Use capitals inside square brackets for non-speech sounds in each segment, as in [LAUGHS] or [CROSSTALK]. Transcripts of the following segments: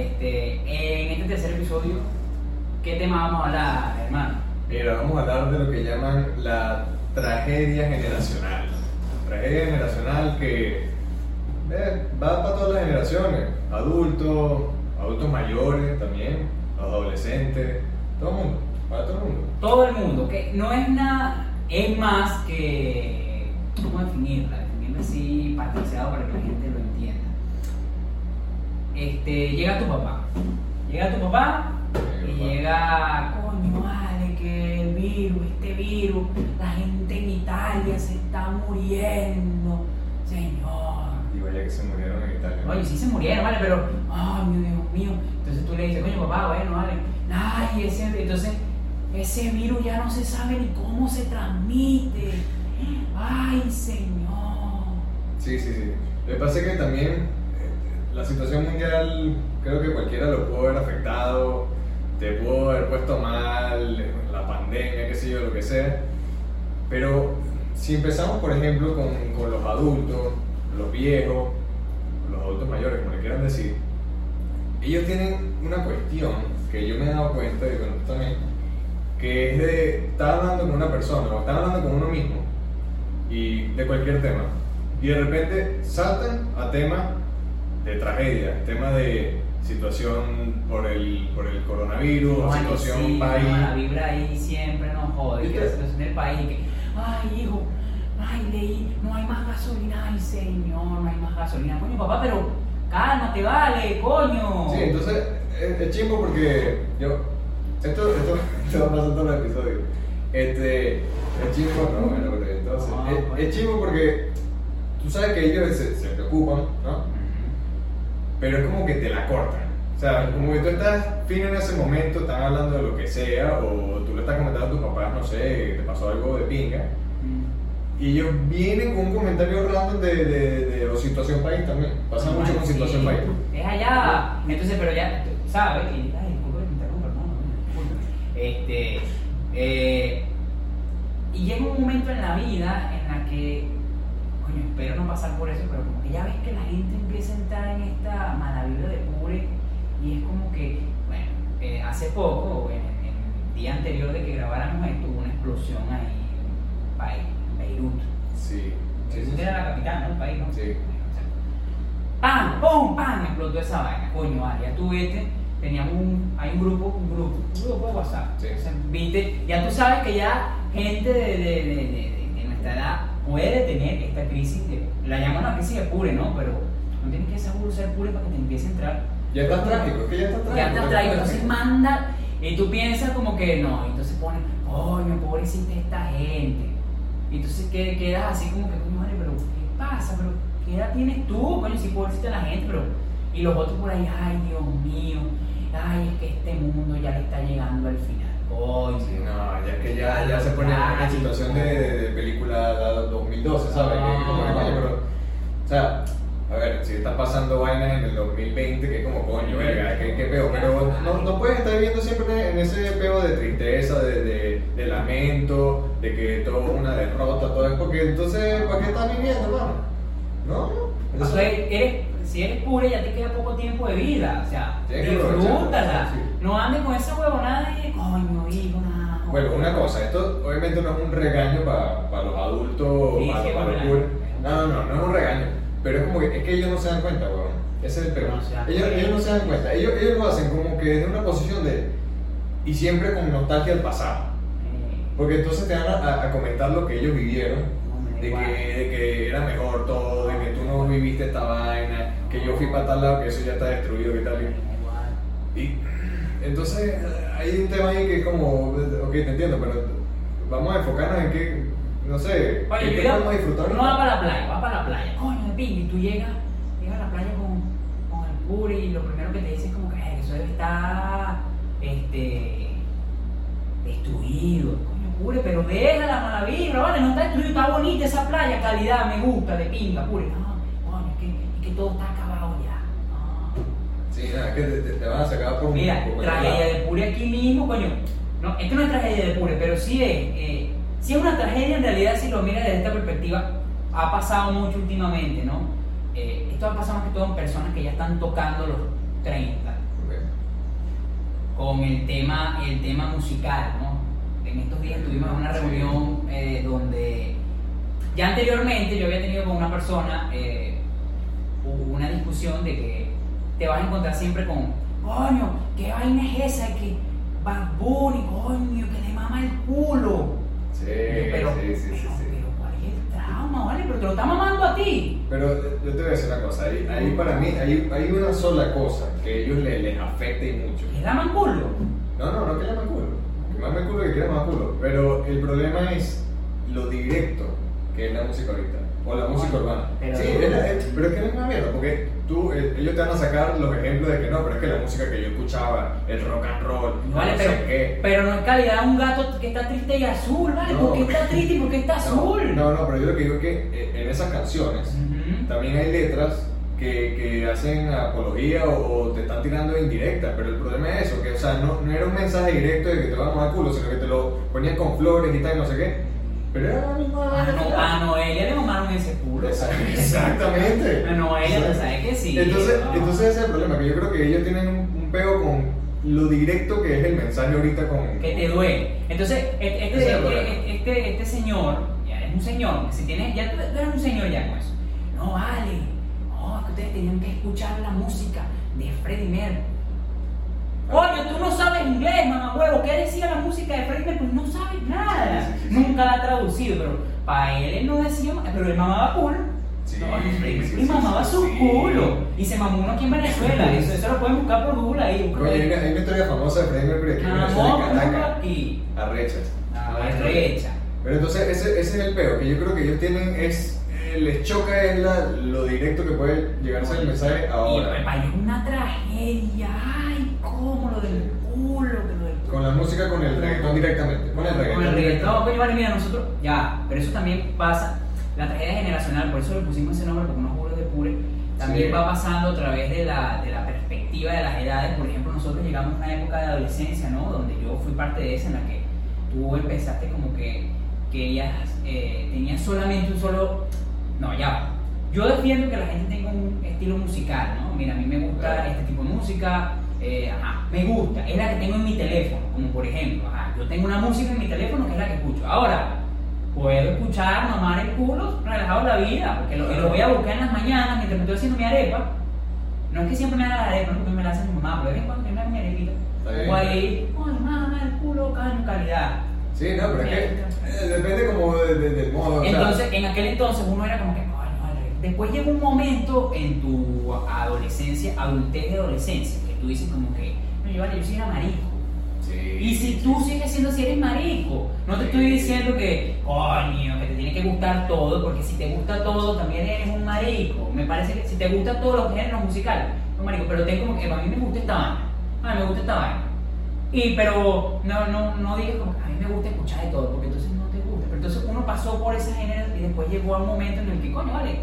Este, en este tercer episodio, ¿qué tema vamos a hablar, hermano? Mira, vamos a hablar de lo que llaman la tragedia generacional. Tragedia generacional que eh, va para todas las generaciones, adultos, adultos mayores también, adolescentes, todo el mundo, para todo el mundo. Todo el mundo, que no es nada, es más que, ¿cómo definirla? Definirla así, parafraseado para que la gente lo entienda. Este, llega tu papá, llega tu papá y Llega llega, coño, vale, que el virus, este virus, la gente en Italia se está muriendo, señor. Y vaya que se murieron en Italia. ¿no? Oye, sí se murieron, vale, pero, ay, mi Dios mío. Entonces tú le dices, coño, papá, bueno, vale. Ay, ese, entonces, ese virus ya no se sabe ni cómo se transmite. Ay, señor. Sí, sí, sí. Lo que pasa es que también la situación mundial, creo que cualquiera lo pudo haber afectado, te pudo haber puesto mal, la pandemia, qué sé yo, lo que sea. Pero si empezamos, por ejemplo, con, con los adultos, los viejos, los adultos mayores, como le quieran decir, ellos tienen una cuestión que yo me he dado cuenta, y bueno, también, que es de estar hablando con una persona o estar hablando con uno mismo y de cualquier tema. Y de repente saltan a temas de tragedia, tema de situación por el, por el coronavirus, o Ay, situación sí, país. no, la vibra ahí siempre nos jode. Que la situación del país, que, ay, hijo, ay, leí, no hay más gasolina, ay, señor, no hay más gasolina. Coño, papá, pero cálmate, vale, coño. Sí, entonces es, es chimbo porque yo. Esto, esto, [LAUGHS] esto va pasar en los episodios. Este. Es chimbo, no, bueno, entonces. No, es, es chimbo porque tú sabes que ellos se, se preocupan, ¿no? Pero es como que te la cortan. O sea, como que tú estás fino en ese momento, están hablando de lo que sea, o tú le estás comentando a tus papás, no sé, te pasó algo de pinga. Mm. Y ellos vienen con un comentario random de, de, de, o situación país también. Pasa mucho con Sí, situación país. Es allá. Entonces, pero ya, ¿sabes? Y, ay, disculpa me. Este. eh, y llega un momento en la vida en la que, coño, espero no pasar por eso, pero como que ya ves que la gente empieza a entrar en esta mala vibra de pure y es como que, bueno, eh, hace poco, en, en el día anterior de que grabáramos esto, hubo una explosión ahí en, Beirut. Sí. Beirut sí, era la capital, ¿no? El país, ¿no? Sí. ¡Pam! ¡Pum! ¡Pam! Explotó esa vaina. Coño, vale, ya tú viste, teníamos un, hay un grupo, un grupo, un grupo de WhatsApp. Sí. O sea, viste, ya tú sabes que ya gente de, de- de- de nuestra edad puede tener esta crisis, de, la llaman la crisis de pure, ¿no? Pero no tienes que seguro ser pure para que te empiece a entrar. Ya está trágico, es que ya está trágico. Ya está traigo, entonces trágico. manda, y tú piensas como que no, entonces ponen, coño, pobrecita esta gente. Y entonces que- quedas así como que, vale, pero ¿qué pasa? Pero ¿qué edad tienes tú? Coño, si pobrecita la gente, pero. Y los otros por ahí, ay, Dios mío, ay, es que este mundo ya le está llegando al final. No, ya que ya, ya se pone en una situación de, de, de película la 2012, ¿sabes? Que- que que, pero, o sea, a ver, si está pasando vainas en el 2020, que es como coño, verga, qué, qué peo, pero no, no puedes estar viviendo siempre en ese peo de tristeza, de, de, de lamento, de que todo es una derrota, todo es porque entonces, ¿para qué estás viviendo, hermano? ¿No? O sea, eres, si eres pure ya te queda poco tiempo de vida, o sea, disfrútala. sí. No andes con esa huevonada y coño, hijo, nada. Bueno, una cosa, esto obviamente no es un regaño para los adultos, Sí, para, sí, para los cool. No, no, no, no es un regaño. Pero es como que, es que ellos no se dan cuenta, weón. Ese es el peor. No ellos, ellos no se dan cuenta. Ellos, ellos lo hacen como que desde una posición de. Y siempre con nostalgia al pasado. Porque entonces te van a comentar lo que ellos vivieron. No De que, de que era mejor todo, de que tú no viviste esta vaina, que yo fui para tal lado, que eso ya está destruido, que tal. Y entonces hay un tema ahí que es como, ok, te entiendo, pero vamos a enfocarnos en que, no sé, Oye, ¿qué mira, podemos disfrutar? uno va para la playa, va para la playa, coño de pinga, y tú llegas, llegas a la playa con, con el puri y lo primero que te dicen es como que "Ay, eso debe estar este, destruido, pure, pero deja la mala vibra, vale, no está está bonita esa playa, calidad, me gusta, de pinga, pure, no, es que, es que todo está acabado ya, no. Sí, nada, es que te, te- te van a sacar por un Mira, tragedia de Pure aquí mismo, coño. No, esto no es tragedia de Pure, pero sí es, eh, sí es una tragedia en realidad si lo miras desde esta perspectiva. Ha pasado mucho últimamente, ¿no? Eh, esto ha pasado más que todo en personas que ya están tocando los 30 Ok. con el tema, el tema musical, ¿no? En estos días tuvimos una reunión eh, donde ya anteriormente yo había tenido con una persona eh, una discusión de que te vas a encontrar siempre con, coño, ¿qué vaina es esa? Que Bad Bunny, coño, que le mama el culo. Sí, pero, sí, sí, sí, pero, sí. pero, ¿cuál es el trauma, vale? Pero te lo está mamando a ti. Pero eh, yo te voy a decir una cosa, ahí, ahí para mí hay, hay una sola cosa que a ellos les, les afecta y mucho. ¿Le da mal culo? No, no, no que llaman culo. Que mame culo que quiera más culo. Pero el problema es lo directo que es la música ahorita. O la música urbana. Pero- sí, es la- es- pero es que no es una mierda. Porque tú, eh, ellos te van a sacar los ejemplos de que no, pero es que la música que yo escuchaba, el rock and roll, Vale, no pero, sé qué. pero no es calidad un gato que está triste y azul, ¿vale? No. ¿Por qué está triste y por qué está azul? No, no, pero yo lo que digo es que eh, en esas canciones Ujú. también hay letras que, que hacen apología o, o te están tirando indirecta, pero el problema es eso, que o sea, no, no era un mensaje directo de que te van a mojar culo, sino que te lo ponían con flores y tal, no sé qué. Pero era la misma A, vaina que no, a Noelia le mamaron ese culo. Exact- Exactamente. A Noelia, Exacto. ¿sabes que sí? Entonces, No. entonces ese es el problema, que yo creo que ellos tienen un, un pego con lo directo que es el mensaje ahorita con... que te duele. Entonces, este, el este, problema. este, este, este señor, ya es un señor, si tiene, ya tú, eres un señor ya con eso. No vale, ustedes tenían que escuchar la música de Freddie Mercury. Oye, tú no sabes inglés, mamá huevo. ¿Qué decía la música de Freddie Mercury? No sabes nada. Sí, sí, sí, sí. Nunca la ha traducido, pero para él él no decía, pero él mamaba culo. Sí, no, sí, Freddie sí, Mercury sí, mamaba su sí. culo. Y se mamó uno aquí en Venezuela. Eso, eso lo pueden buscar por Google ahí. Oye, hay una, hay una historia famosa de Freddie Mercury aquí en Venezuela, Caracas, aquí. arrechas. Ah, arrecha. Pero entonces ese, ese es el peo, que yo creo que ellos tienen es, les choca es la, lo directo que puede llegarse el mensaje Y ahora. para es una tragedia. Ay, cómo lo del culo, que lo del culo. Con la música, con el reggaetón directamente. Con el reggaetón. Con el reggaetón, coño, vale, mira, nosotros, ya, pero eso también pasa, la tragedia generacional, por eso le pusimos ese nombre, porque unos juros de pure, también Sí. va pasando a través de la, de la perspectiva de las edades, por ejemplo, nosotros llegamos a una época de adolescencia, ¿no? Donde yo fui parte de esa, en la que tú empezaste como que querías, eh, tenías solamente un solo, no, ya va. Yo defiendo que la gente tenga un estilo musical, ¿no? Mira, a mí me gusta este tipo de música, eh, ajá, me gusta, es la que tengo en mi teléfono, como por ejemplo, ajá, yo tengo una música en mi teléfono que es la que escucho. Ahora, puedo escuchar, mamar el culo, relajado la vida, porque lo, voy a buscar en las mañanas mientras me estoy haciendo mi arepa. No es que siempre me haga la arepa, no porque me la hace mi mamá, pero de vez en cuando me hago mi arepita. O ahí, oh, mamá, el culo, calidad. Sí, no, pero es que eh, depende como de- de- del modo. o sea, Entonces, en aquel entonces uno era como que, coño, vale. Después llega un momento en tu adolescencia, adultez de adolescencia, que tú dices como que, no, yo, vale, yo soy una marico. sí, Y si tú sigues siendo así, eres marico. No te estoy diciendo que, coño, que te tiene que gustar todo, porque si te gusta todo, también eres un marico. Me parece que si te gustan todos los géneros musicales, un marico. Pero tengo como que, a mí me gusta esta vaina. A mí me gusta esta vaina. Y, pero no, no, no digas como a mí me gusta escuchar de todo, porque entonces no te gusta. Pero entonces uno pasó por ese género y después llegó a un momento en el que, coño, vale,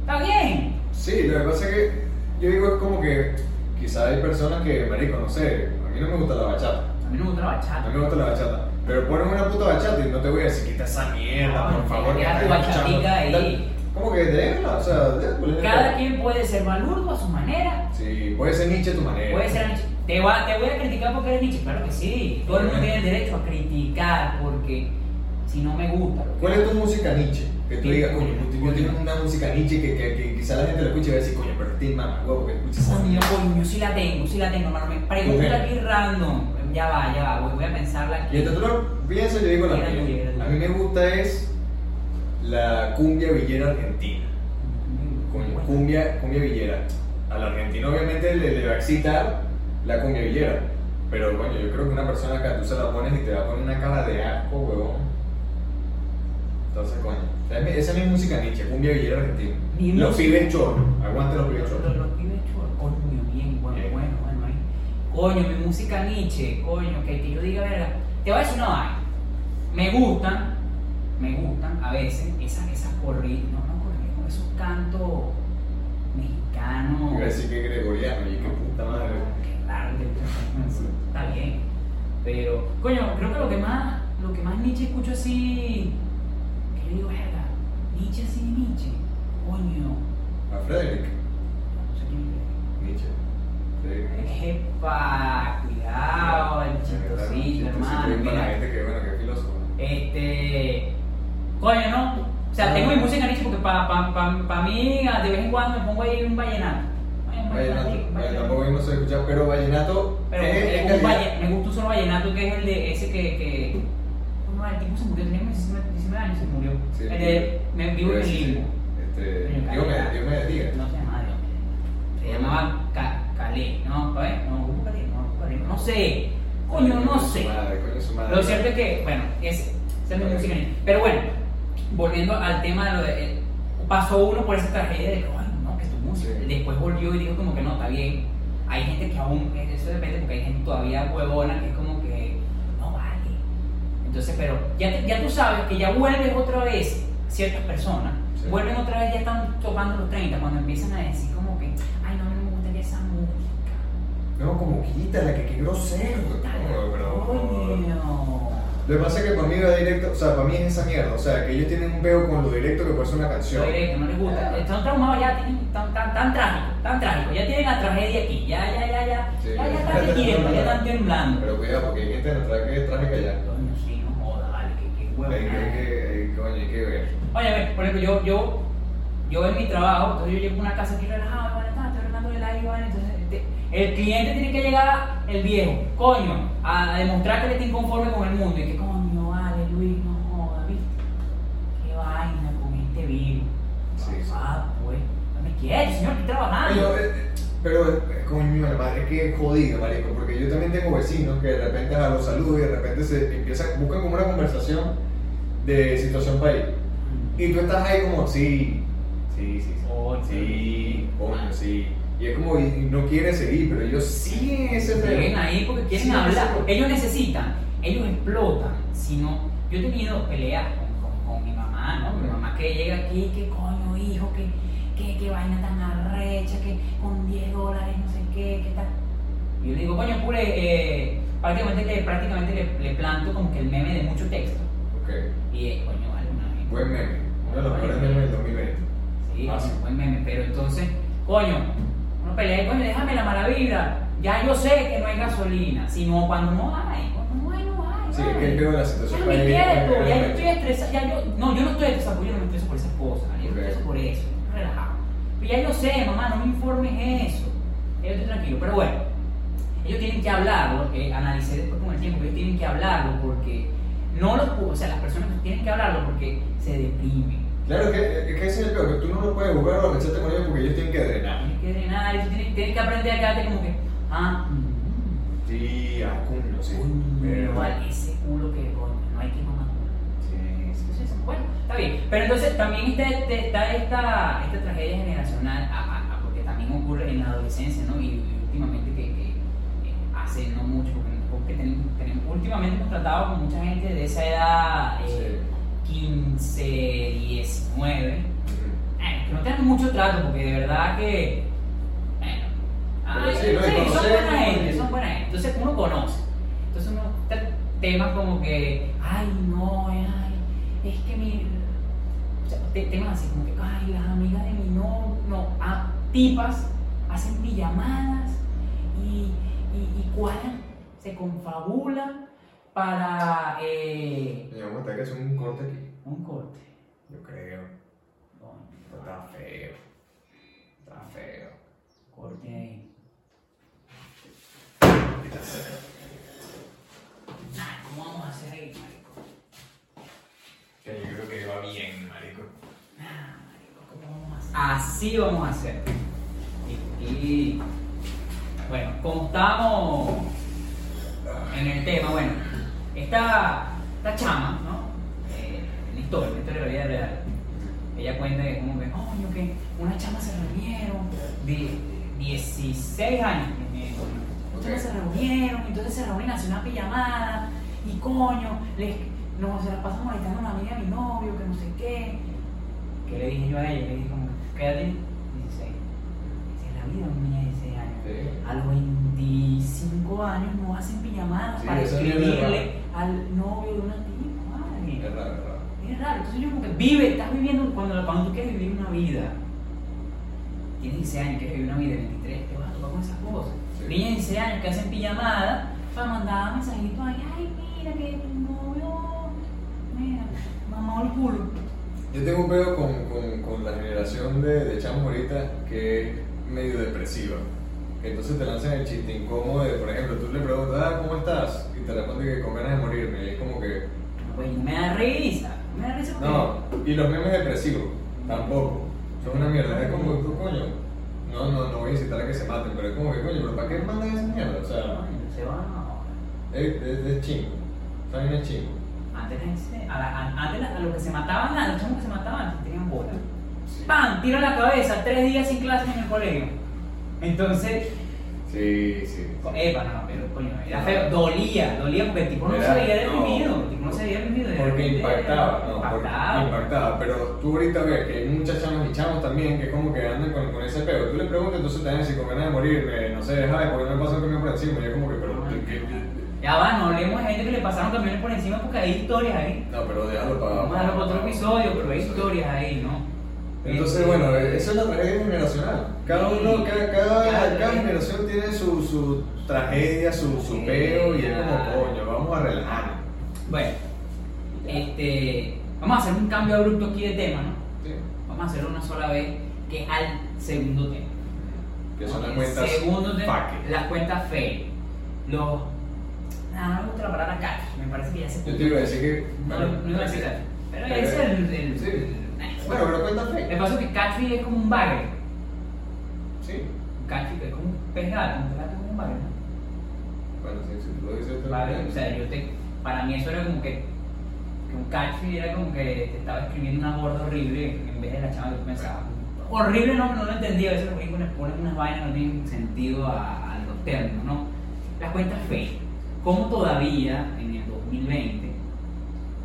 está bien. Sí, lo que pasa es que yo digo es como que quizá hay personas que, marico, no sé, a mí no me gusta la bachata. A mí no me gusta la A bachata. mí me gusta la bachata. Pero ponen una puta bachata y no te voy a decir quita esa mierda, No, por favor. deja que tu estás escuchando". bachatica ahí. Como que déjala, o sea, déjala. Cada quien puede ser malurdo a su manera. Sí, puede ser Nietzsche tu manera. Puede ser Nietzsche. Te, va- te voy a criticar porque eres Nietzsche. Claro que sí. Todo el mundo tiene derecho a criticar porque si no me gusta. que- ¿Cuál es tu música Nietzsche? Que tú digas, coño, yo tengo una música Nietzsche que, que, que quizá la gente la escuche y va a decir, coño, pero este mamá, huevo, porque escucha esa Coño, coño, sí la tengo, sí la tengo, hermano. Me pregunta aquí random. Ya va, ya va. Voy, voy a pensarla Y aquí. entonces tú lo piensas, yo digo la mía. A mí me gusta es la cumbia villera argentina. Coño, cumbia, cumbia villera. Al argentino obviamente le, le va a excitar la cumbia villera. Pero coño, yo creo que una persona acá tú se la pones y te va a poner una cara de asco, huevón. Entonces, coño. Esa es mi- Esa es mi música Nietzsche, cumbia villera argentina. Los pibes chorros, aguante los pibes chorros. los pibes chulos, coño, bien, bueno, Bien. bueno, bueno, ahí. Coño, mi música Nietzsche, coño, que, que yo diga, verga. Te voy a decir una vaina. Me gustan, me gustan a veces esas, esas corridas, no, no corridas, esos cantos mexicanos. Iba a decir que gregoriano, y qué puta madre. Raro, que- está bien. Pero, coño, creo que lo que más, lo que más Nietzsche escucho así, que yo digo, verga, Nietzsche así, Nietzsche, coño, A Frederick no sé quién es. Nietzsche. Frederick cuidado, el chistosito, claro, hermano. bien para la Mira, gente que, bueno, que es filósofo. este. Coño, ¿no? O sea, tengo mi música nicho porque para pa, pa, pa mí, de vez en cuando me pongo ahí un vallenato. Vallenato, tampoco sé escuchar, pero vallenato Pero es- es un valle- me gusta un solo vallenato que es el de ese que. que no, el tipo se murió, tenía 19, 19 años, se murió. Sí, el de Me vivo en el limbo. Este, Dios me, Dios me. No se llamaba Dios. Se llamaba Ca- Calé. No, ¿eh? No, Calé, no, Calé, no sé. Coño, no sé. madre, madre. Lo cierto es que, bueno, es, es música. Pero bueno, volviendo al tema de lo de. eh, Pasó uno por esa tragedia de música. Después volvió y dijo, como que no, está bien. Hay gente que aún, eso depende porque hay gente todavía huevona que es como que, no vale. Entonces, pero ya, te- ya tú sabes que ya vuelves otra vez ciertas personas, Sí. vuelven otra vez, ya están tocando los 30, cuando empiezan a decir como que, ay, no, no me gustaría esa música. No, como quítala, que qué grosero. No. Lo que pasa es que para mí directo, o sea, para mí es esa mierda. O sea, que ellos tienen un peo con lo directo que puede ser una canción. Lo directo, no les gusta. Ah. Están traumados ya, tienen, tan, tan, tan trágico, tan trágico. Ya tienen la tragedia aquí. Ya, ya, ya, ya. Sí. Ya, ya están tiempo, ya están temblando. Pero cuidado, porque hay gente de que es trágica ya. Coño, sí, no joda, vale, que, que huevo. Hay que, coño, hay que ver. Oye, a ver, por ejemplo, yo, yo, yo en mi trabajo, entonces yo llego a una casa aquí relajado, entonces el cliente tiene que llegar, el viejo, coño, a, a demostrar que él está inconforme con el mundo y que coño, vale, Luis, no joda, ¿viste? Qué vaina con este virus. Sí, sí. Ah, pues, no me quieres, señor, estoy trabajando. Pero, eh, pero eh, coño, la madre, que es jodido, marico, porque yo también tengo vecinos que de repente a los saludos y de repente se empiezan, buscan como una conversación de situación país. Y tú estás ahí como, sí, sí, sí, sí, sí, coño, sí. Y es como, y no quiere seguir, pero ellos siguen ese Siguen peo. ahí porque quieren hablar. Ellos necesitan, ellos explotan. Si no, yo he tenido peleas con, con- con mi mamá, ¿no? Mi mamá que llega aquí, que coño, hijo, que, que, que vaina tan arrecha, que con 10 dólares, no sé qué, qué tal. Y yo le digo, coño, pure, eh, prácticamente, le, prácticamente le, le planto como que el meme de mucho texto. Ok, Y eh, coño, vale una vez. buen meme, uno de los mejores memes del 2020. Sí, un buen meme, pero entonces, coño, pelea y coño, déjame la mala vibra. Ya yo sé que no hay gasolina, sino cuando no hay, cuando no hay, no hay. Sí, es que peo de la Ya situación no me es- ya yo es- estoy estresado, ya yo, no, yo no estoy estresado, yo no me estreso por esas cosas, yo me estreso por eso, relajado. Pero ya yo sé, mamá, no me informes eso, ya yo estoy tranquilo, pero bueno, ellos tienen que hablarlo, que analicé después con el tiempo, que ellos tienen que hablarlo porque no los, o sea, las personas tienen que hablarlo porque se deprimen. Claro, que, es que ese es el peor, que tú no lo puedes jugar o rechazarte con ellos porque ellos tienen que drenar. Tienes que drenar, y tú tienes, tienes que aprender a quedarte como que, ah, mm, Sí, a culo, sí. pero vale, ese culo que coño, no hay que mamar culo. Sí, sí, sí. Bueno, está bien. Pero entonces también está, este- está esta, esta tragedia generacional, a- a- a- porque también ocurre en la adolescencia, ¿no? Y, y últimamente que, que, hace no mucho, porque, porque tenemos, tenemos- últimamente hemos tratado con mucha gente de esa edad, eh, 15, 19. Ujú. Eh, que no tengan mucho trato, porque de verdad que. Bueno, Pero ay, sí, no, y sí, son buena gente, son buena gente. Entonces uno conoce. Entonces uno te- temas como que, ay, no, ay, es que mi. O sea, te- temas así como que, ay, las amigas de mi no, no, ah, tipas hacen pijamadas y, y, y cuadran, se confabulan para eh, Coño, vamos a tener que hacer un corte aquí. un corte. Yo creo. Esto Está feo. Está feo. corte ahí. Ay, ¿Cómo vamos a hacer ahí, marico? Que yo creo que va bien, marico. Ah, marico, ¿cómo vamos a hacer? Así vamos a hacer. Y, y- bueno, como estamos en el tema, bueno, esta, esta chama, ¿no? Eh, la historia, la historia de la vida real. Ella cuenta que como que, coño, que unas chamas se reunieron de 16 años. chamas se reunieron, entonces se reúnen a hacer una pijamada y coño, les, no, se la pasan molestando a la amiga de mi novio, que no sé qué. ¿Qué le dije yo a ella? Le dije como, ¿qué edad tienes? 16. Esa es la vida de un niño de 16 años. Sí. A los 25 años no hacen pijamadas Sí, para escribirle Yo como que vive, estás viviendo, cuando, cuando tú quieres vivir una vida, tienes 16 años, quieres vivir una vida de 23, te vas a topar con esas cosas. Sí. Niñas de 16 años que hacen pijamada para mandar mensajitos ahí, ay, mira que novio, mira, mamá el culo. Yo tengo un pedo con, con, con la generación de, de chamos ahorita que es medio depresiva. Entonces te lanzan el chiste incómodo de, por ejemplo, tú le preguntas, ah, ¿cómo estás? Y te responde que con ganas de morirme. Y es como que, Pues me da risa, me da risa porque- no. Y los memes depresivos, tampoco. Son una mierda. Es como, tú, coño. No, no, no voy a incitar a que se maten, pero es como que, coño, ¿pero para qué mandan esa mierda? O sea, se van ahora. es, es, es chingo. También es chingo. Antes, a, la- a- antes a los que se mataban, a los chamos que se mataban, antes tenían bola. ¡Pam! Tiro la cabeza, tres días sin clases en el colegio. Entonces, Sí, sí. epa, no, pero coño, era feo, dolía, dolía porque el tipo no Era- se veía no. deprimido, el tipo no se veía deprimido. de Porque repente impactaba, no, porque impactaba. impactaba. Pero tú ahorita ves que hay muchas chamas y chamos también que como que andan con, con ese pego. Tú le preguntas, entonces te dicen, con ganas de morirme, no sé, ay, ¿por qué me pasó un camión por encima? Y yo como que, pero, ¿qué, qué, qué? Ya va, no hablemos de gente que le pasaron camiones por encima porque hay historias ahí. No, pero déjalo para... Vamos a para otro episodio, pero hay historias ahí, ¿no? Entonces, Este, bueno, eso es la tragedia generacional. Cada uno, cada, cada, cada generación tiene su, su tragedia, su, su peo, y es como, coño, vamos a relajarnos. Bueno, este, vamos a hacer un cambio abrupto aquí de tema, ¿no? Sí. Vamos a hacerlo una sola vez, que es al segundo tema. Que son las cuentas segundo tema, fake. las cuentas fake. Los. Nada, no me gusta la palabra catch, me parece que ya se. Yo te iba a decir que... No, no iba a decir catch. Pero Pero- ese es el. el- Sí. el- Bueno, pero cuenta El fe. paso es que catfish es como un bagre. Sí. Un catfish es como un pez gato, un gato como un bagre, ¿no? Bueno, sí, si tú lo dices... Vale, o sea, yo te, para mí eso era como que, que un catfish era como que te estaba escribiendo una gorda horrible en vez de la chava que tú pensabas. Horrible no, no lo entendía, a veces los gringos ponen unas vainas no tienen sentido a, a los términos, ¿no? Las cuentas fake. ¿Cómo todavía en el 2020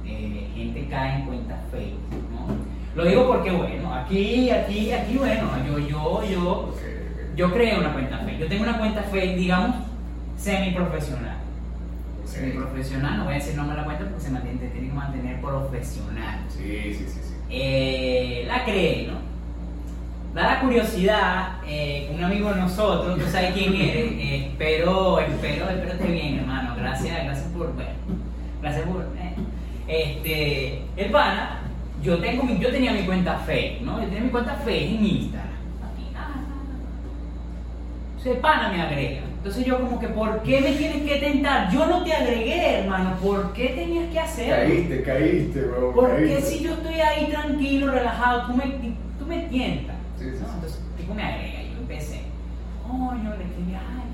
eh, gente cae en cuentas fake. Lo digo porque, bueno, aquí, aquí, aquí, bueno, yo, yo, yo, yo creo una cuenta fake. Yo tengo una cuenta fake, digamos, semi-profesional. Semi-profesional, no voy a decir nombre de la cuenta porque se mantiene, tiene que mantener profesional. Sí, sí, sí, sí. Eh, la creé, ¿no? Da la curiosidad, eh, un amigo de nosotros, tú sabes quién eres, [LAUGHS] eh, espero, espero, espero esté bien, hermano. Gracias, gracias por, bueno, gracias por, eh. este, el pana, yo tengo mi, yo tenía mi cuenta fake, ¿no? Yo tenía mi cuenta fake en Instagram. El pana me agrega. Entonces yo como que, ¿por qué me tienes que tentar? Yo no te agregué, hermano, ¿por qué tenías que hacerlo? Caíste, caíste, weón. Porque si yo estoy ahí tranquilo, relajado, tú me, tú me tientas. Sí, sí. Entonces tipo me agrega, yo empecé, coño, le escribí, ay,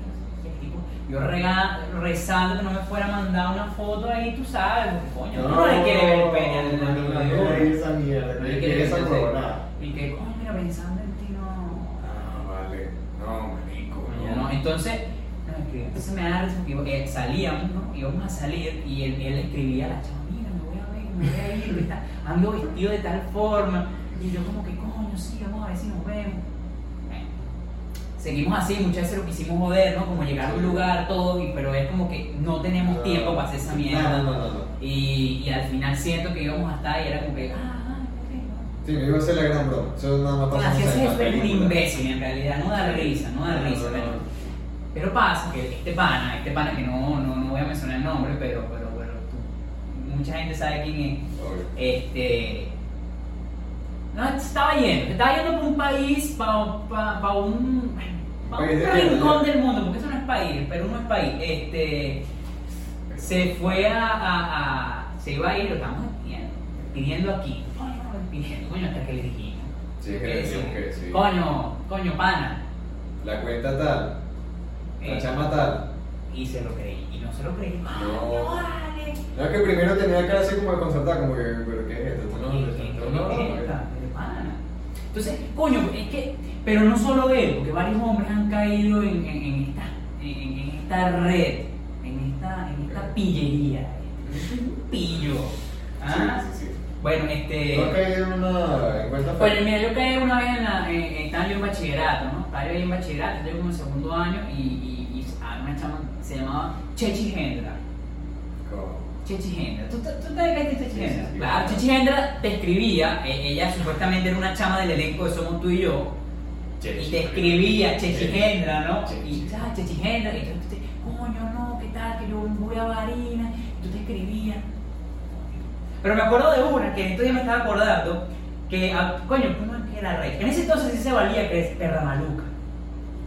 yo rega, rezando que no me fuera a mandar una foto ahí, tú sabes, porque coño, no, le quiere ver al no, no, no, uno. esa mierda, No no le quiere esa coronada. Y que, coño, mira, pensando en ti, no. Ah, vale. No, marico. Coño, no. Entonces, no. Entonces me da risa porque eh, salíamos, ¿no? Íbamos a salir y él, él escribía a la chava, mira, me voy a ver, me voy a ir, está- ando vestido de tal forma. Y yo como que, coño, sí, vamos a ver si nos vemos. Seguimos así, muchas veces lo quisimos joder, ¿no? Como llegar a un lugar, todo, y, pero es como que no tenemos tiempo para hacer esa mierda. No, no, no. Y, y al final siento que íbamos hasta y era como que, ah, ah. Sí, me iba a hacer la gran broma. Eso nada más pasa Así es, un imbécil en realidad, no da risa, no da risa. pero-. Pero pasa que este pana, este pana que no, no, no voy a mencionar el nombre, pero, pero bueno, tú- mucha gente sabe quién es. Obvio. Este. Estaba yendo, se estaba yendo para un país, para, para, para un, para un rincón del mundo, porque eso no es país, pero no es país. Este, se fue a, a, a- se iba a ir, lo estamos despidiendo, despidiendo aquí, coño, coño, hasta que le dijimos. Sí, es que ¿Qué le dijimos decimos? que sí. Coño, coño, pana. La cuenta tal, la Eh, chama tal. Y se lo creí, y no se lo creí. No. Vale. No es que primero tenía cara así como de concertar, como que, pero ¿qué es esto? No, no, no, no. Entonces, coño, es que, pero no solo él, porque varios hombres han caído en, en- en esta, en, en esta red, en esta, en esta pillería. Es un pillo. ¿ah? Sí, sí, sí. Bueno, ¿No has este. en una cuenta Bueno, mira, yo caí una vez en la. En, en- estaba yo en bachillerato, ¿no? Estaba yo ahí en bachillerato, estoy como en segundo año y, y, y ah, una chama se llamaba Chechi Hendra. ¿Cómo? Chechi Hendra. ¿Tú, tú, tú te de Chechi Sí, Hendra? sí, sí. Claro, te escribía, eh, ella supuestamente era una chama del elenco de Somos tú y yo, Chechi. Y te escribía Chechigendra, ¿no? Chechi. Y ya, Chechigendra, y tú te, coño, no, ¿qué tal? Que yo voy a Varina, y tú te escribías. Pero me acuerdo de una que entonces me estaba acordando que, ah, coño, ¿cómo era raíz? En ese entonces sí se valía que es Perra Maluca.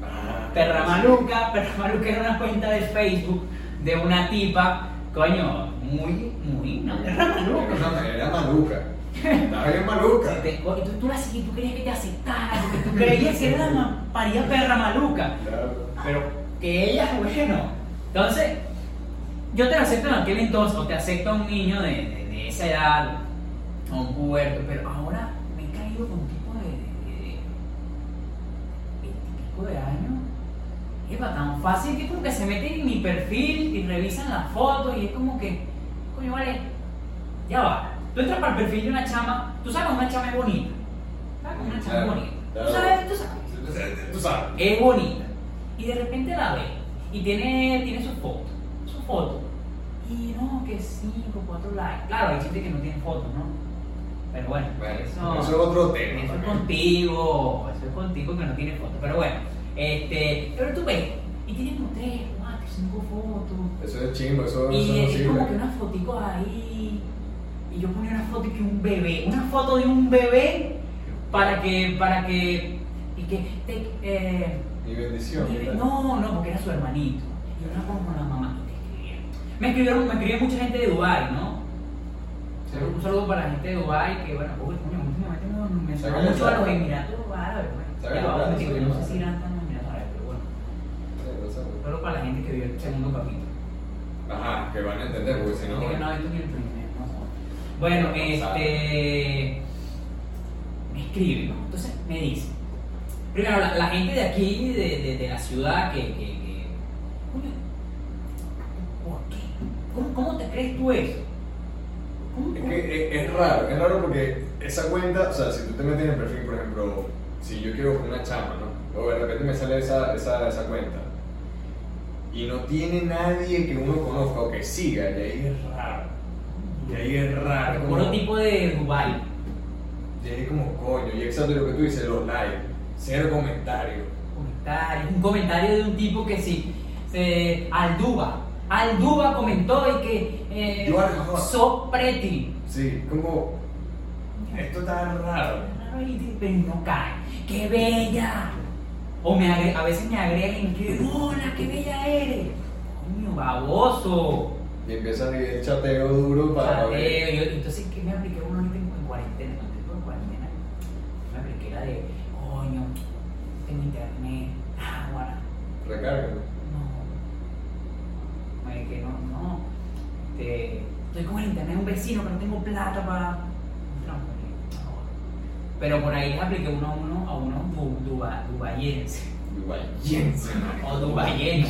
Ah, Perra Maluca, Perra Maluca era una cuenta de Facebook de una tipa, coño, muy, muy, no, Perra Maluca. Era, era maluca. Estaba bien maluca. Y te- y tú, tú la seguías, tú querías que te aceptara, porque tú creías que era la paría perra maluca. Claro. Pero que ella, bueno. Entonces, yo te acepto en aquel entonces, o te acepto a un niño de, de- de esa edad, a un puerto, pero ahora me he caído con un tipo de. de, de, de años. Epa, tan fácil que como que se meten en mi perfil y revisan las fotos y es como que, coño, vale, ya va. Tú entras para el perfil de una chama, tú sabes una chama es bonita. ¿Sabes cuando una chama es bonita? claro. Tú sabes, tú sabes Tú sabes. es bonita y de repente la ve y tiene, tiene su foto, su foto y no, que 5, 4 likes. Claro, hay gente que no tiene fotos, ¿no? Pero bueno, Bueno, eso, eso es otro tema Eso es contigo, eso es contigo que no tiene fotos. Pero bueno, este, pero tú ves y tiene como 3, 4, 5 fotos. Eso es chimbo, eso, eso Y no es como que unas foticos ahí. Y yo ponía una foto que un bebé, una foto de un bebé para que, para que, y que, te, eh, Mi bendición. y- ¿verdad? no, no, porque era su hermanito. Y una foto con la mamá y te escribieron. Me escribieron, me escribió mucha gente de Dubai, ¿no? Sí. Un saludo para la gente de Dubai que, bueno, coño, últimamente me, me Sácale mucho a los Emiratos Árabes. Bueno, ya yo no sé si irán tan los Emiratos Árabes, pero bueno. Sí, lo sabes. Solo para la gente que vio el segundo capítulo. Ajá, que van a entender, porque si no. No ha visto ni el primer, no. Bueno, No este. Me escribe, ¿no? Entonces me dice. Primero, la, la gente de aquí, de, de, de la ciudad, que. que, que ¿Por qué? ¿Cómo, ¿Cómo te crees tú eso? ¿Cómo, Es que es, es raro, es raro porque esa cuenta, o sea, si tú te metes en el perfil, por ejemplo, si yo quiero buscar una chama, ¿no? O de repente me sale esa, esa, esa cuenta y no tiene nadie que uno conozca o que siga, y ahí es raro. Y ahí es raro. Como- tipo de Dubai. Y ahí es como coño, y exacto lo que tú dices, los likes, cero comentarios. Comentarios. Un comentario de un tipo que sí. Se, Alduba. Alduba comentó y que. Eh, are hot. so pretty. Sí, como. Esto está raro. Pero no cae. ¡Qué bella! O me agre- a veces me agrega y me escribe, ¡Hola, qué bella eres! Coño, baboso. Y empieza el chateo duro para ver. Yo- entonces, ¿qué me apliqué uno ahorita en, en cuarentena? Cuando estuve en cuarentena, me apliqué la de, coño, tengo internet. Ah, bueno. Recárgalo. No. Me que no, no. Te- estoy con el internet de un vecino que no tengo plata para. Pero por ahí les apliqué uno a uno a unos du, duba- dubayenses. Dubayense. O dubayenos.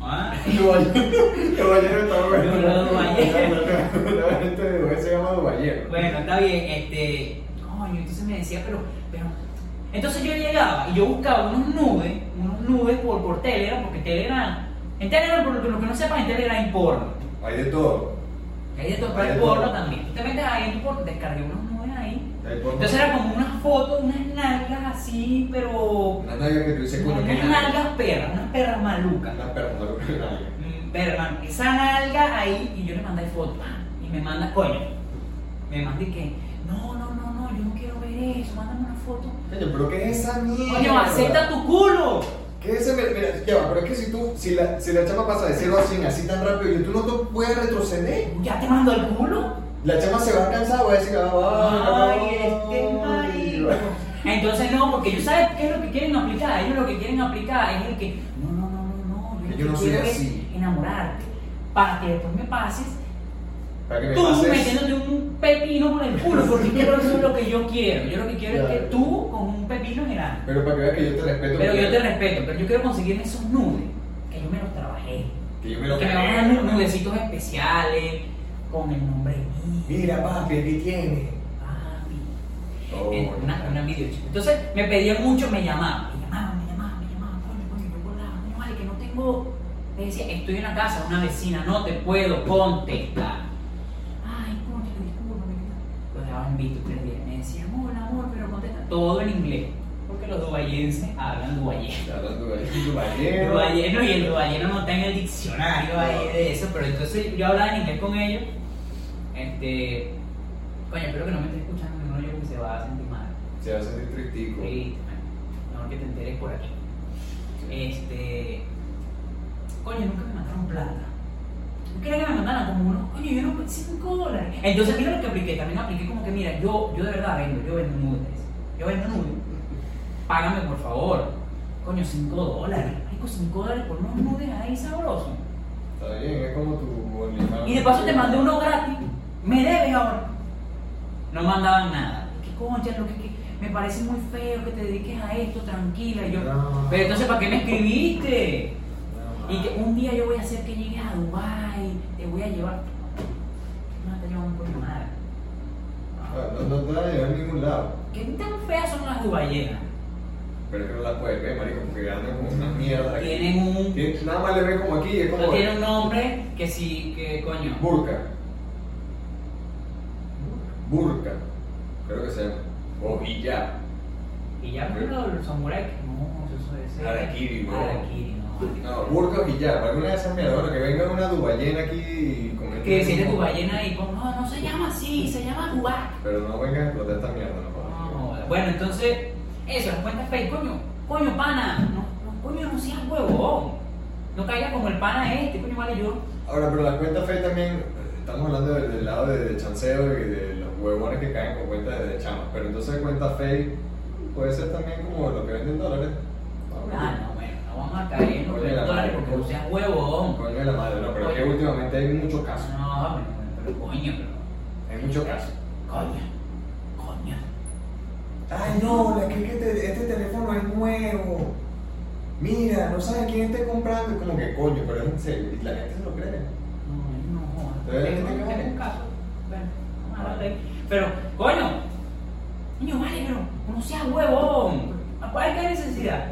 ¿Ah? [LAUGHS] Dubayero está se llama Dubayero. Bueno, está bien, este. Coño, entonces me decía, pero. pero entonces yo llegaba y yo buscaba unos nubes, unos nubes por, por Telegram, porque Telegram. En Telegram, por lo que, no sepan, en Telegram hay porno. Hay de todo. Hay de todo, pero hay porno también. Tú te metes ahí en porno, descargué unas nubes ahí. Hay por- Entonces era como una foto, unas nalgas así, pero. Una nalga que tú dices, coño, Unas nalgas perras, unas perras malucas. Una perra, una perra, una nalga. Mm, Pero esa nalga ahí, y yo le mandé foto, ¡pam! y me manda, coño, me mandé que, no, no, no, no, yo no quiero ver eso, mándame una foto. Coño, pero ¿qué es esa mierda? Coño, acepta tu culo. ¿Qué es ese? Mira, ya va, pero es que si tú, si la, si la chama pasa de 0 a 100 así tan rápido y tú no te puedes retroceder, ¿Ya te mando el culo? La chama se va a cansar, va a decir, ah, Ay, este marico. Entonces no, porque ellos saben qué es lo que quieren aplicar. Ellos lo que quieren aplicar es el que, no, no, no, no, no, yo, Yo no soy así. enamorarte. Para que después me pases Para que me tú pases. metiéndote un pepino por el culo, porque quiero eso es lo que yo quiero. Yo lo que quiero es que tú con un pepino en el ano. Pero para que veas que yo te respeto. Pero yo te respeto, pero yo quiero conseguirme esos nudes, que yo me los trabajé. Que yo me lo Que me van a dar nu- nudecitos especiales, con el nombre mío. Mira, papi, aquí tiene. Papi. Oh, En una, una videochica. Entonces me pedían mucho, me llamaban, me llamaban, me llamaban, me llamaban, coño, coño, coño, vale, que no tengo. Le decía, estoy en la casa una vecina, no te puedo contestar. Ay, coño, discúlpame. Lo dejaban visto tres días. Me decían, hola, amor, pero contesta. Todo en inglés. Que los dubayenses hablan dubayeno. [LAUGHS] Dubayeno y el dubayeno no está en el diccionario ahí de eso, pero entonces yo hablaba en inglés con ellos. Este. Coño, espero que no me estés escuchando, no yo que se va a sentir mal. Se va a sentir tristico. Sí, mejor que te enteres por aquí. Este. Coño, nunca me mandaron plata. Yo quería que me mandaran como unos, coño, yo no 5 dólares. Entonces, mira lo que apliqué. También apliqué como que, mira, yo, yo de verdad vendo, yo vendo nudes. Yo vendo nudes. Págame, por favor. Coño, 5 dólares. Marico, 5 dólares por unos nudes ahí sabrosos. Está bien, es como tu. Y de paso te mandé uno gratis. Me debes ahora. No mandaban nada. ¿Qué concha? Lo que, que- me parece muy feo que te dediques a esto, tranquila. Y yo, No. pero entonces, ¿para qué me escribiste? No, Y que un día yo voy a hacer que llegues a Dubai, te voy a llevar. No está llevando por nada. No, no te va a llevar a ningún lado. ¿Qué tan feas son las dubayenas? Pero es que no las puedes ver, marico, porque andan como unas mierdas. Tienen un. Nada más le ven como aquí, es como. Tienen un nombre que sí, que coño. Burka. Burka. Creo que se llama. O hijab. Me lo los samuráis. No, eso debe ser. Harakiri, bro. Harakiri, no. No, burka o hijab. Alguna de esas mierdas. Bueno, que venga una dubayena aquí y con Que si eres duballena y pon, no, no se llama así, se llama Dubái. Pero no venga a explotar esta mierda, no No, jodas. bueno, entonces, eso, las cuentas fake, coño, coño, pana, no, no, coño, no seas huevón. No caigas como el pana este, coño, vale yo. Ahora, pero las cuentas fake también, eh, estamos hablando del, del lado de, de chanceo y de los huevones que caen con cuentas de, chamas. Pero entonces cuentas fake puede ser también como lo que venden dólares. Ah, no, bueno, no vamos a caer en los dólares porque no seas huevón. Coño de la madre, no, pero es que últimamente hay muchos casos. No, pero coño, pero. Hay muchos casos. Coño. Ay, no, la que, que te- este teléfono es nuevo. Mira, no sabes quién esté comprando. Como que coño, pero es en serio. Y la gente se lo cree. No, no, tengo, tengo un caso. Bueno, a. Pero, coño, coño, vale, pero no seas huevón. ¿Cuál es la necesidad?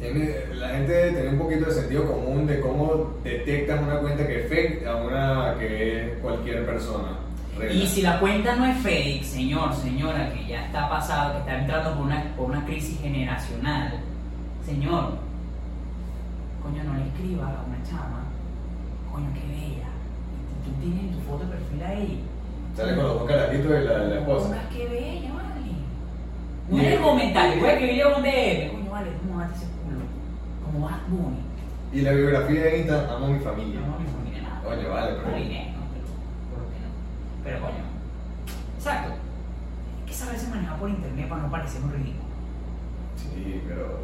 Tiene- la gente debe tener un poquito de sentido común de cómo detectas una cuenta que es fake a una que es cualquier persona. Regla. Y si la cuenta no es fake, señor, señora, que ya está pasado, que está entrando por una, por una crisis generacional, señor, coño, no le escribas a una chama, coño, qué bella. Tú tienes tu foto de perfil ahí. Sale con los dos carajitos de la, esposa. Pongas qué bella, vale. No es el comentario, a escribirle un DM. Coño, vale, ¿cómo vas ese culo? Como vas Bunny. Y la biografía de Insta, amo a mi familia. No, no me conviene nada. Coño, vale, pero- No dinero, no, pero, ¿por qué no? Pero coño, exacto. Hay que saberse manejar por internet para no parecer un ridículo. Sí, pero,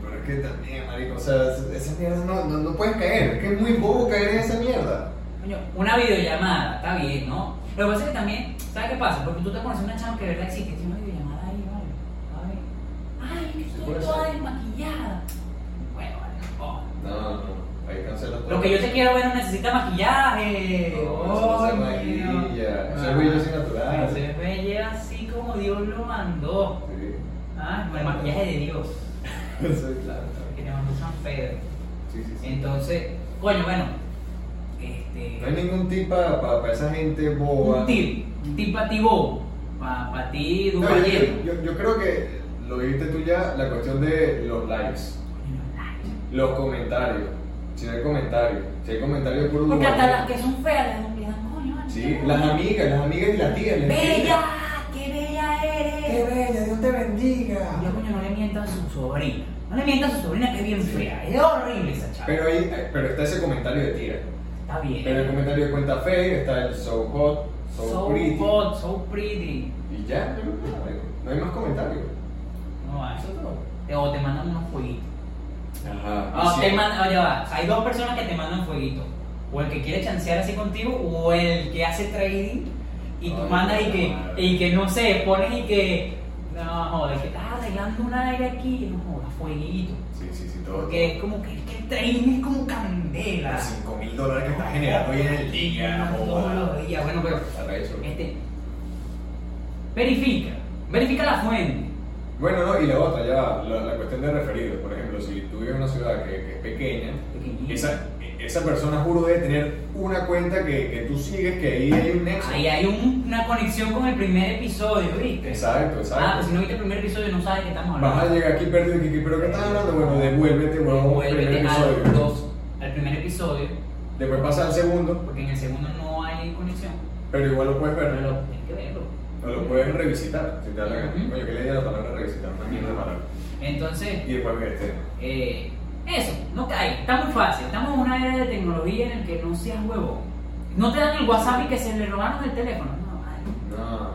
pero es que también, marico, o sea, esa mierda no, no, no puedes caer. Es que es muy bobo caer en esa mierda. Coño, una videollamada, está bien, ¿no? Lo que pasa es que también, ¿sabes qué pasa? Porque tú te conoces una chama que de verdad existe, tiene una videollamada ahí, vale. Ay, ay, que estoy toda desmaquillada. Bueno, vale, no. No, no, ahí cancelas todo. Lo que yo te quiero ver no necesita maquillaje. No, eso no se maquilla. Eso es bello así natural. Se ve así como Dios lo mandó. Sí, Ah, como el maquillaje de Dios. eso es claro. Que te mandó San Pedro. Sí, sí, sí. Entonces, coño, bueno. Este. No hay ningún tip para esa gente boba. Un tip. Un tip para ti, bobo. Para ti, No, yo, yo- yo creo que lo dijiste tú ya, la cuestión de los likes, los comentarios. Si no hay comentarios, si hay comentarios de puro Porque hasta las que son feas les dan- le dan coño. Sí, las amigas, las amigas y las tías. les ¡Bella! ¡Qué bella eres! ¡Qué bella! ¡Dios te bendiga! Yo, coño, no le mientas a su sobrina. No le mientas a su sobrina que es bien fea. Es horrible esa chava. Pero, ahí, pero está ese comentario de tía. Está bien. Pero el comentario de cuenta fake está el so hot, so, so pretty. hot, so pretty. Y ya, no hay más comentarios. No va, eso es todo. Te- O te mandan unos fueguitos. Ajá. Y te sí. mandan, oye, va, hay dos personas que te mandan fueguitos. O el que quiere chancear así contigo, o el que hace trading y tú mandas y que, y que no sé, pones y que. No, joder, que estás arreglando un aire aquí, no jodas, fueguito. Sí, sí, sí, todo. Porque es como que, es que el trading es como candela. Los 5 mil dólares que estás generando hoy en el día, no Todos los días, bueno, pero. Este. Verifica, verifica la fuente. Bueno, no, y la otra, ya la, la cuestión de referidos. Por ejemplo, si tú vives en una ciudad que, que es pequeña, Pequeñita. esa, esa persona juro debe tener una cuenta que, que tú sigues, que ahí hay un nexo. Ahí hay un- una conexión con el primer episodio, ¿viste? Exacto, exacto. Ah, pues si no viste el primer episodio no sabes de qué estamos Vas hablando. a llegar aquí perdido, Kiki, pero ¿qué estás hablando? Bueno, devuélvete, huevón, al primer episodio. dos, al primer episodio, Después pasa al segundo, porque en el segundo no hay conexión. pero igual lo puedes ver. Pero tienes que verlo. O lo puedes revisitar, si te da la gana. Coño, que le la palabra revisitar, mierda de palabra. Entonces, Y después este. eh, eso, no cae, está muy fácil. Estamos en una era de tecnología en el que no seas huevo. No te dan el WhatsApp y que se le robaron el teléfono. No, vale. No.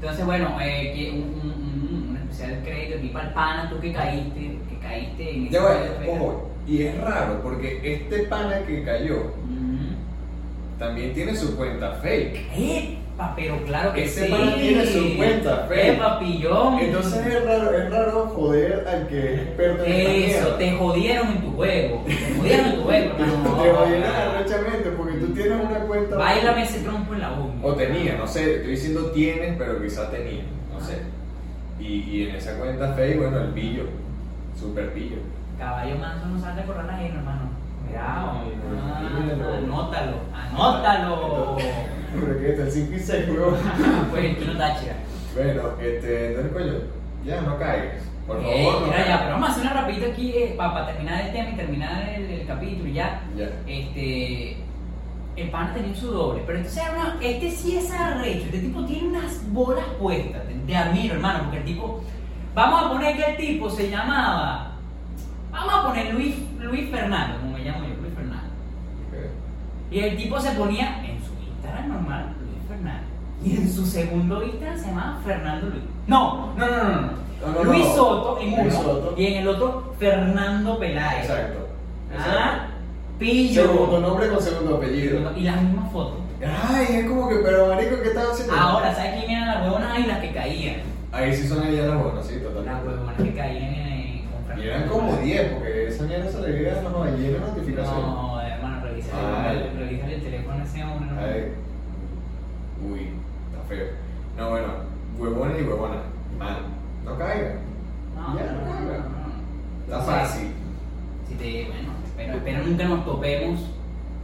Entonces, bueno, eh, que un, un, un- un especial crédito aquí para el pana, tú que caíste, que caíste en Ya ese va, pedo, ojo, y es raro porque este pana que cayó. También tiene su cuenta fake. Epa, pero claro que Ese sí. pana tiene su cuenta, fe. Epa, pillón. Entonces es raro, es raro joder al que es experto en Eso, te jodieron en tu juego. Te jodieron en tu juego, [LAUGHS] hermano. Te jodieron arrechamente porque tú tienes una cuenta. Bailame ese trompo en la boca. O tenía, no sé, estoy diciendo tienes, pero quizás tenía, no sé. Y, y en esa cuenta fake, bueno, el pillo, super pillo. Caballo manso no sale por la ajena, hermano. Míralo. Ah, anótalo, anótalo. Pero que está el 5 y 6, weón. pues tú no. Bueno, este, entonces, coño, ya no caigas. Por favor, Eh, no mira, ya, caigas. pero vamos a hacer una rapidita aquí para terminar el tema y terminar el, el capítulo y ya. Ya. Este. El pan tenía su doble, pero entonces era una- este sí es arrecho. Este tipo tiene unas bolas puestas. Te, te admiro, hermano, porque el tipo. Vamos a poner que el tipo se llamaba. Vamos a poner Luis, Luis Fernando, como me llamo yo, Luis Fernando. Y el tipo se ponía en su Instagram normal, Luis Fernando. Y en su segundo Instagram se llamaba Fernando Luis. No, no, no, no, no. No, no, Luis. Soto en Luis uno Soto. y en el otro Fernando Peláez. Exacto. Ah, pillo. Segundo nombre con segundo apellido. Y las mismas fotos. Ay, es como que, pero marico, ¿qué estás haciendo? Ahora, ¿sabes quién eran las huevonas y las que caían? Ahí sí son ellas las buenas, sí, Las totalmente. huevonas que caían eran como Peláez. 10, porque esa mierda se le llega a los ballenas notificación. No, hermano, revísale el teléfono ese hombre. ¿no? Uy, está feo. No, bueno, huevones y huevonas. Mal. No caigan. No, Ya, no, no, no, no, no. no. Está fácil. Si te, bueno, espero, espero nunca nos topemos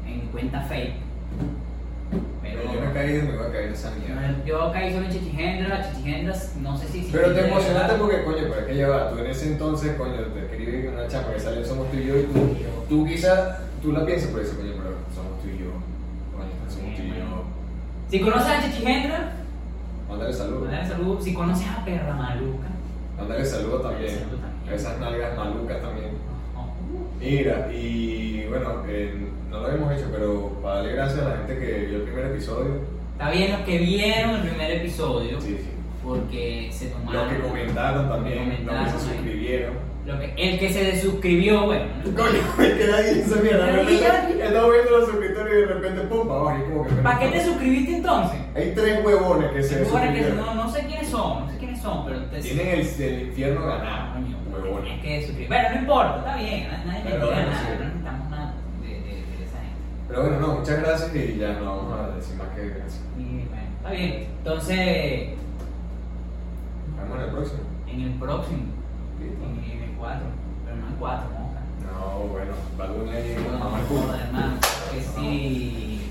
en cuenta fake. Pero Pero yo me caí y me iba a caer esa mierda. yo caí solo en Chichigendra, Chichigendras, no sé si. Pero te emocionaste porque, coño, pero es que tú en ese entonces, coño, te escribí una chama que salió Somos tú y yo, y tú, tú quizás, tú la piensas por eso, coño, pero somos tú y yo, coño, somos tú y yo. Si conoces a Chichigendra, Mándale saludos. mandale saludo. Si conoces a Perra Maluca, Mándale saludos también. Saludos también. Esas nalgas malucas también. Mira, y bueno, eh, no lo habíamos hecho, pero para darle gracias a la gente que vio el primer episodio. está bien los que vieron el primer episodio, Sí, sí. porque se tomaron. Los que comentaron también, los que comentaron, se ahí. suscribieron. Lo que, el que se desuscribió, bueno. ¿no? Coño, es que nadie dice mierda. De repente, estamos viendo los suscriptores y de repente, pum, para abajo. como que, ¿Para qué te suscribiste entonces? Hay tres huevones que se Bueno, que suscribieron. no, no sé quiénes son, no sé quiénes son, pero te Tienen el, el infierno ganado. Tienes que suscribir. Bueno, no importa, está bien, nadie me bueno, nada, sí. no necesitamos nada de, de, de esa gente. Pero bueno, no, muchas gracias y ya no vamos a decir más que gracias. Y bueno, está bien. Entonces, Nos vemos en el próximo. en el próximo, Listo. en el 4, pero no en 4, moja. No, bueno, Baluna y No, joder, hermano, que [LAUGHS] sí.